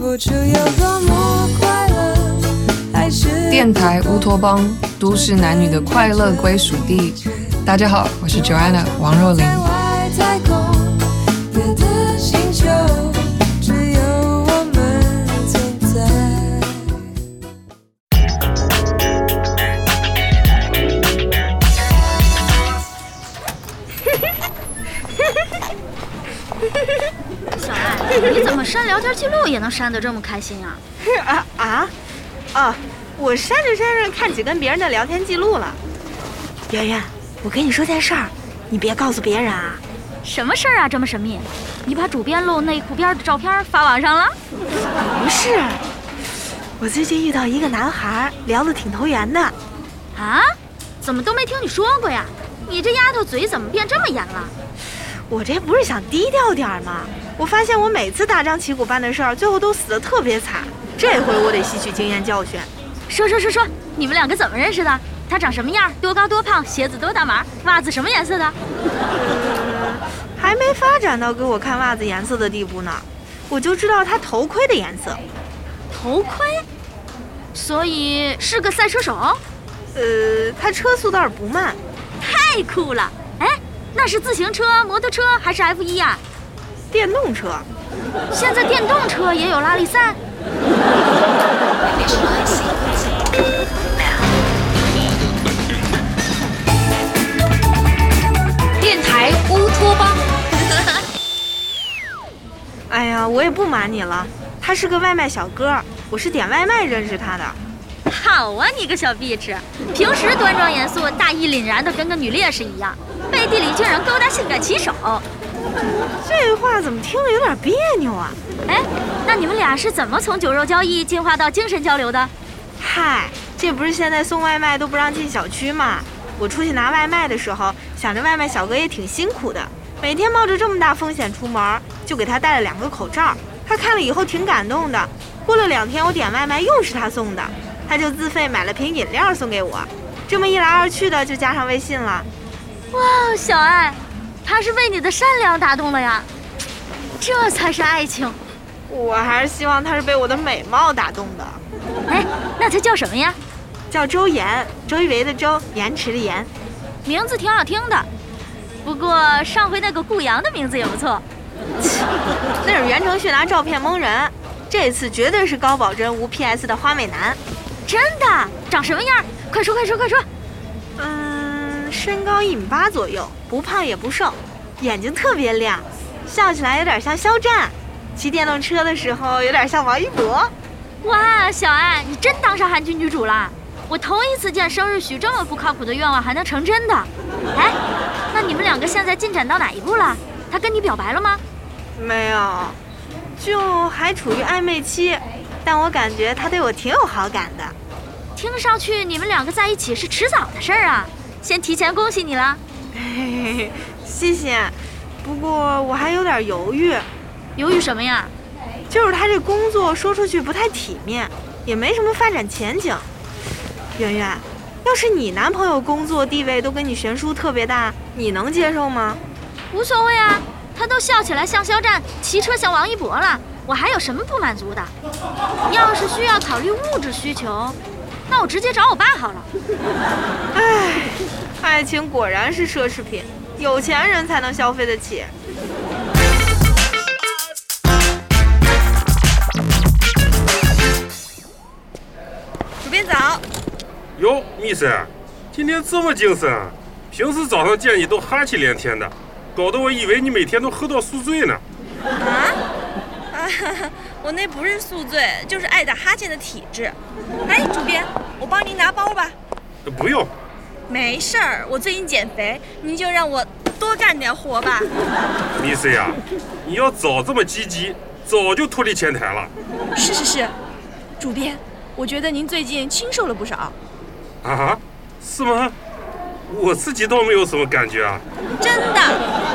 不出有多么快乐，还是电台乌托邦，都市男女的快乐归属地。大家好，我是 Joanna 王若琳删聊天记录也能删得这么开心啊？啊啊啊！我删着删着看几跟别人的聊天记录了。圆圆，我跟你说件事儿，你别告诉别人啊。什么事儿啊，这么神秘？你把主编露内裤边的照片发网上了？不是，我最近遇到一个男孩，聊得挺投缘的。啊？怎么都没听你说过呀？你这丫头嘴怎么变这么严了？我这不是想低调点儿吗？我发现我每次大张旗鼓办的事儿，最后都死得特别惨。这回我得吸取经验教训。说说说说，你们两个怎么认识的？他长什么样？多高多胖？鞋子多大码？袜子什么颜色的？还没发展到给我看袜子颜色的地步呢，我就知道他头盔的颜色。头盔？所以是个赛车手？呃，他车速倒是不慢，太酷了！哎，那是自行车、摩托车还是 F 一呀？电动车。现在电动车也有拉力赛？电台乌托邦。哎呀，我也不瞒你了，他是个外卖小哥，我是点外卖认识他的。好啊，你个小碧池，平时端庄严肃、大义凛然的，跟个女烈士一样，背地里竟然勾搭性感骑手。这话怎么听着有点别扭啊？哎，那你们俩是怎么从酒肉交易进化到精神交流的？嗨，这不是现在送外卖都不让进小区吗？我出去拿外卖的时候，想着外卖小哥也挺辛苦的，每天冒着这么大风险出门，就给他带了两个口罩。他看了以后挺感动的。过了两天，我点外卖又是他送的，他就自费买了瓶饮料送给我。这么一来二去的，就加上微信了。哇，小爱，他是被你的善良打动了呀，这才是爱情。我还是希望他是被我的美貌打动的。哎，那他叫什么呀？叫周岩，周一围的周，延迟的延。名字挺好听的，不过上回那个顾阳的名字也不错。那是袁承旭拿照片蒙人，这次绝对是高保真无 PS 的花美男。真的？长什么样？快说快说快说！嗯，身高一米八左右，不胖也不瘦，眼睛特别亮，笑起来有点像肖战，骑电动车的时候有点像王一博。哇，小爱，你真当上韩剧女主了！我头一次见生日许这么不靠谱的愿望还能成真的。哎，那你们两个现在进展到哪一步了？他跟你表白了吗？没有，就还处于暧昧期，但我感觉他对我挺有好感的。听上去你们两个在一起是迟早的事儿啊！先提前恭喜你了。嘿嘿嘿，谢谢。不过我还有点犹豫，犹豫什么呀？就是他这工作说出去不太体面，也没什么发展前景。圆圆，要是你男朋友工作地位都跟你悬殊特别大，你能接受吗？无所谓啊，他都笑起来像肖战，骑车像王一博了，我还有什么不满足的？要是需要考虑物质需求，那我直接找我爸好了。哎，爱情果然是奢侈品，有钱人才能消费得起。主编早，哟，蜜婶，今天这么精神啊？平时早上见你都哈气连天的，搞得我以为你每天都喝到宿醉呢。我那不是宿醉，就是爱打哈欠的体质。哎，主编，我帮您拿包吧。呃不用，没事儿，我最近减肥，您就让我多干点活吧。蜜婶呀，你要早这么积极，早就脱离前台了。是是是，主编，我觉得您最近清瘦了不少。啊？是吗？我自己倒没有什么感觉啊。真的，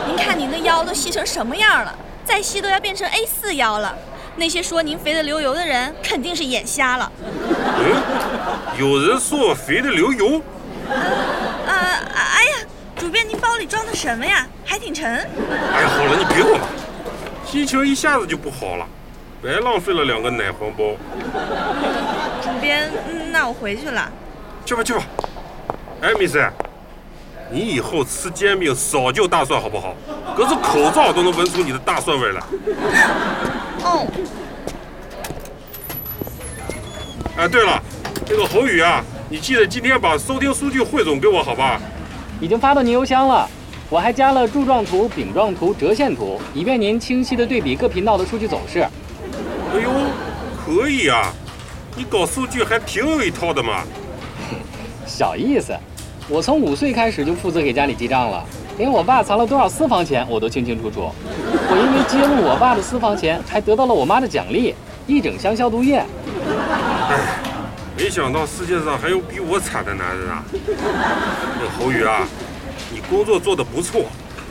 您看您的腰都细成什么样了，再细都要变成 A 四腰了。那些说您肥得流油的人，肯定是眼瞎了。嗯，有人说我肥得流油，呃，哎呀，主编，您包里装的什么呀？还挺沉。哎呀，好了，你别管了，心情一下子就不好了。白浪费了两个奶黄包。主编，嗯那我回去了。去吧去吧。哎，米森，你以后吃煎饼少就大蒜好不好？隔着口罩都能闻出你的大蒜味来。哦，哎，对了，那个侯宇啊，你记得今天把收听数据汇总给我好吧？已经发到您邮箱了。我还加了柱状图、饼状图、折线图，以便您清晰的对比各频道的数据走势。哎呦，可以啊，你搞数据还挺有一套的嘛。小意思，我从五岁开始就负责给家里记账了，连我爸藏了多少私房钱我都清清楚楚。我因为揭露我爸的私房钱，还得到了我妈的奖励——一整箱消毒液。没想到世界上还有比我惨的男人啊！那侯宇啊，你工作做得不错，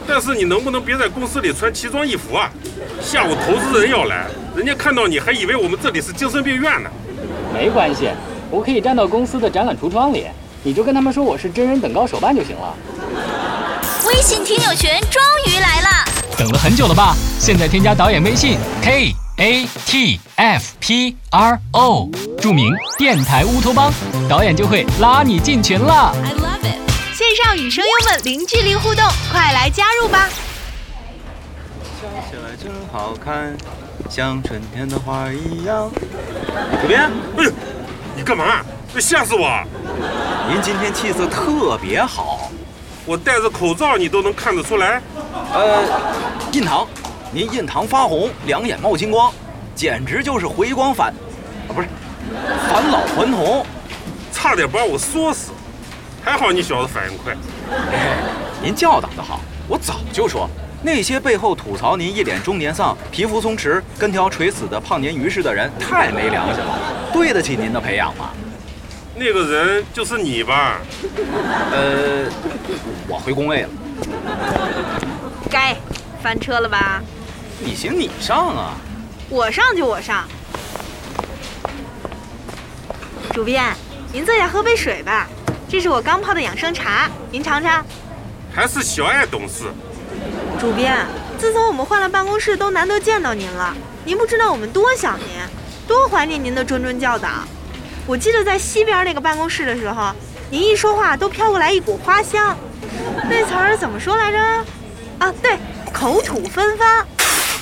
但是你能不能别在公司里穿奇装异服啊？下午投资人要来，人家看到你还以为我们这里是精神病院呢。没关系，我可以站到公司的展览橱窗里，你就跟他们说我是真人等高手办就行了。微信听友群终于来了，等了很久了吧？现在添加导演微信 k a t f p r o，注明电台乌托邦，导演就会拉你进群了。I love it。线上与声优们零距离互动，快来加入吧！笑起来真好看，像春天的花一样。主编，哎呦，你干嘛？吓死我！您今天气色特别好。我戴着口罩，你都能看得出来。呃，印堂，您印堂发红，两眼冒金光，简直就是回光返，啊不是，返老还童。差点把我说死，还好你小子反应快。哎，您教导的好，我早就说，那些背后吐槽您一脸中年丧、皮肤松弛、跟条垂死的胖鲶鱼似的人，太没良心了，对得起您的培养吗？那个人就是你吧？呃，我回工位了，该翻车了吧？你行你上啊！我上就我上。主编，您坐下喝杯水吧，这是我刚泡的养生茶，您尝尝。还是小爱懂事。主编，自从我们换了办公室，都难得见到您了。您不知道我们多想您，多怀念您的谆谆教导。我记得在西边那个办公室的时候，您一说话都飘过来一股花香，那词儿怎么说来着？啊，对，口吐芬芳。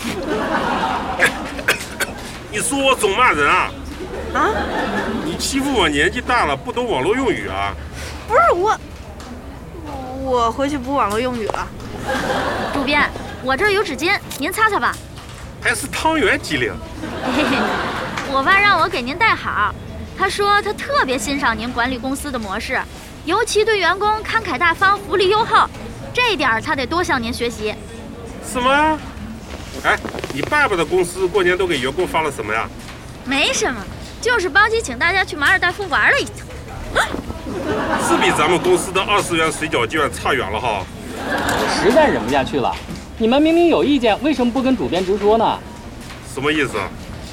你说我总骂人啊？啊？你欺负我年纪大了不懂网络用语啊？不是我，我回去补网络用语了。主编，我这儿有纸巾，您擦擦吧。还是汤圆机灵。嘿嘿嘿，我爸让我给您带好，他说他特别欣赏您管理公司的模式，尤其对员工慷慨大方、福利优厚，这一点儿他得多向您学习。什么？哎，你爸爸的公司过年都给员工发了什么呀？没什么，就是包机请大家去马尔代夫玩了一趟。是比咱们公司的二十元水饺券差远了哈。我实在忍不下去了，你们明明有意见，为什么不跟主编直说呢？什么意思？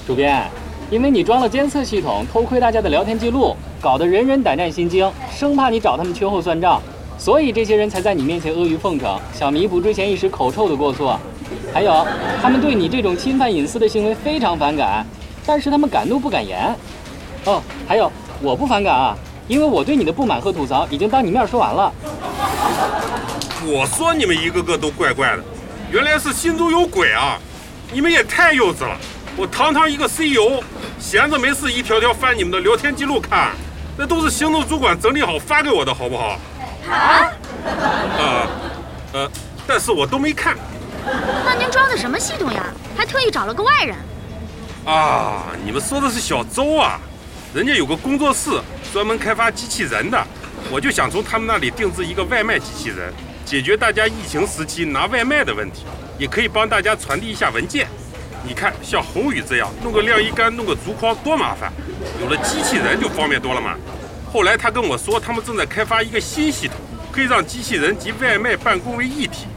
主编，因为你装了监测系统，偷窥大家的聊天记录，搞得人人胆战心惊，生怕你找他们秋后算账，所以这些人才在你面前阿谀奉承，想弥补之前一时口臭的过错。还有，他们对你这种侵犯隐私的行为非常反感，但是他们敢怒不敢言。哦，还有，我不反感啊，因为我对你的不满和吐槽已经当你面说完了。我说你们一个个都怪怪的，原来是心中有鬼啊！你们也太幼稚了。我堂堂一个 CEO，闲着没事一条条翻你们的聊天记录看，那都是行政主管整理好发给我的，好不好？啊？呃，呃，但是我都没看。那您装的什么系统呀？还特意找了个外人？啊，你们说的是小周啊？人家有个工作室专门开发机器人的，我就想从他们那里定制一个外卖机器人，解决大家疫情时期拿外卖的问题，也可以帮大家传递一下文件。你看，像宏宇这样弄个晾衣杆、弄个竹筐多麻烦，有了机器人就方便多了嘛。后来他跟我说，他们正在开发一个新系统，可以让机器人及外卖办公为一体。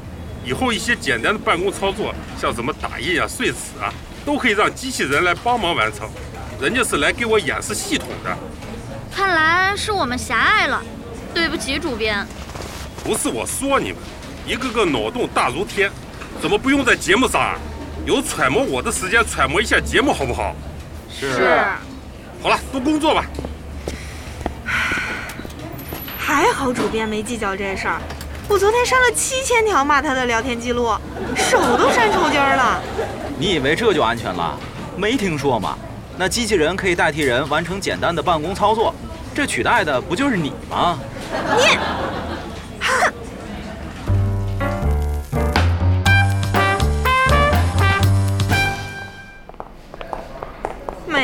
以后一些简单的办公操作，像什么打印啊、碎纸啊，都可以让机器人来帮忙完成。人家是来给我演示系统的。看来是我们狭隘了，对不起，主编。不是我说你们，一个个脑洞大如天，怎么不用在节目上啊？有揣摩我的时间揣摩一下节目好不好？是。好了，都工作吧。还好主编没计较这事儿，我昨天删了七千条骂他的聊天记录，手都删抽筋儿了。你以为这就安全了？没听说吗？那机器人可以代替人完成简单的办公操作，这取代的不就是你吗？你，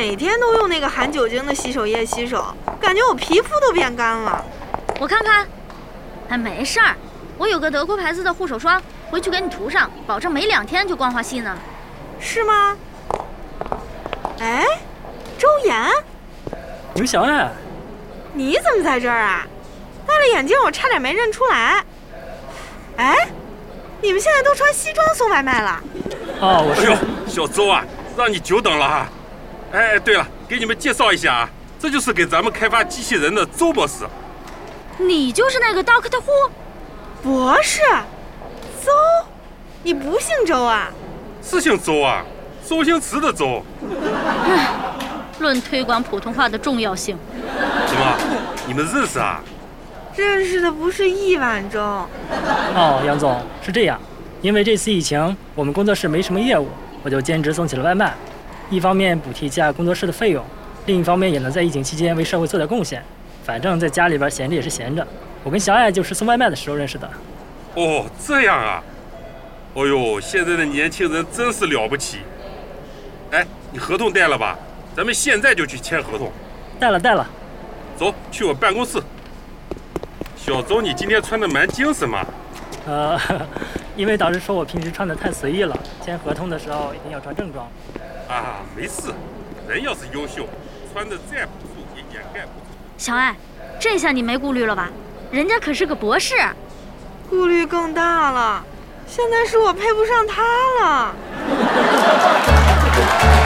每天都用那个含酒精的洗手液洗手，感觉我皮肤都变干了。我看看，哎，没事儿，我有个德国牌子的护手霜，回去给你涂上，保证没两天就光滑细呢。是吗？哎，周岩，刘小爱，你怎么在这儿啊？戴了眼镜，我差点没认出来。哎，你们现在都穿西装送外卖了？哦，我是。小邹啊，让你久等了哈。哎，对了，给你们介绍一下啊，这就是给咱们开发机器人的周博士。你就是那个 Doctor Who 博士？周？你不姓周啊？是姓周啊，周星驰的周。唉，论推广普通话的重要性。什么？你们认识啊？认识的不是一碗粥。哦，杨总是这样，因为这次疫情，我们工作室没什么业务，我就兼职送起了外卖，一方面补贴一下工作室的费用，另一方面也能在疫情期间为社会做点贡献。反正在家里边闲着也是闲着，我跟小爱就是送外卖的时候认识的。哦，这样啊。哦呦，现在的年轻人真是了不起。哎，你合同带了吧？咱们现在就去签合同。带了带了。走去我办公室。小周，你今天穿的蛮精神嘛？呃，因为导师说我平时穿的太随意了，签合同的时候一定要穿正装。啊，没事，人要是优秀，穿的再朴素也掩盖不住。小爱，这下你没顾虑了吧？人家可是个博士。顾虑更大了，现在是我配不上他了。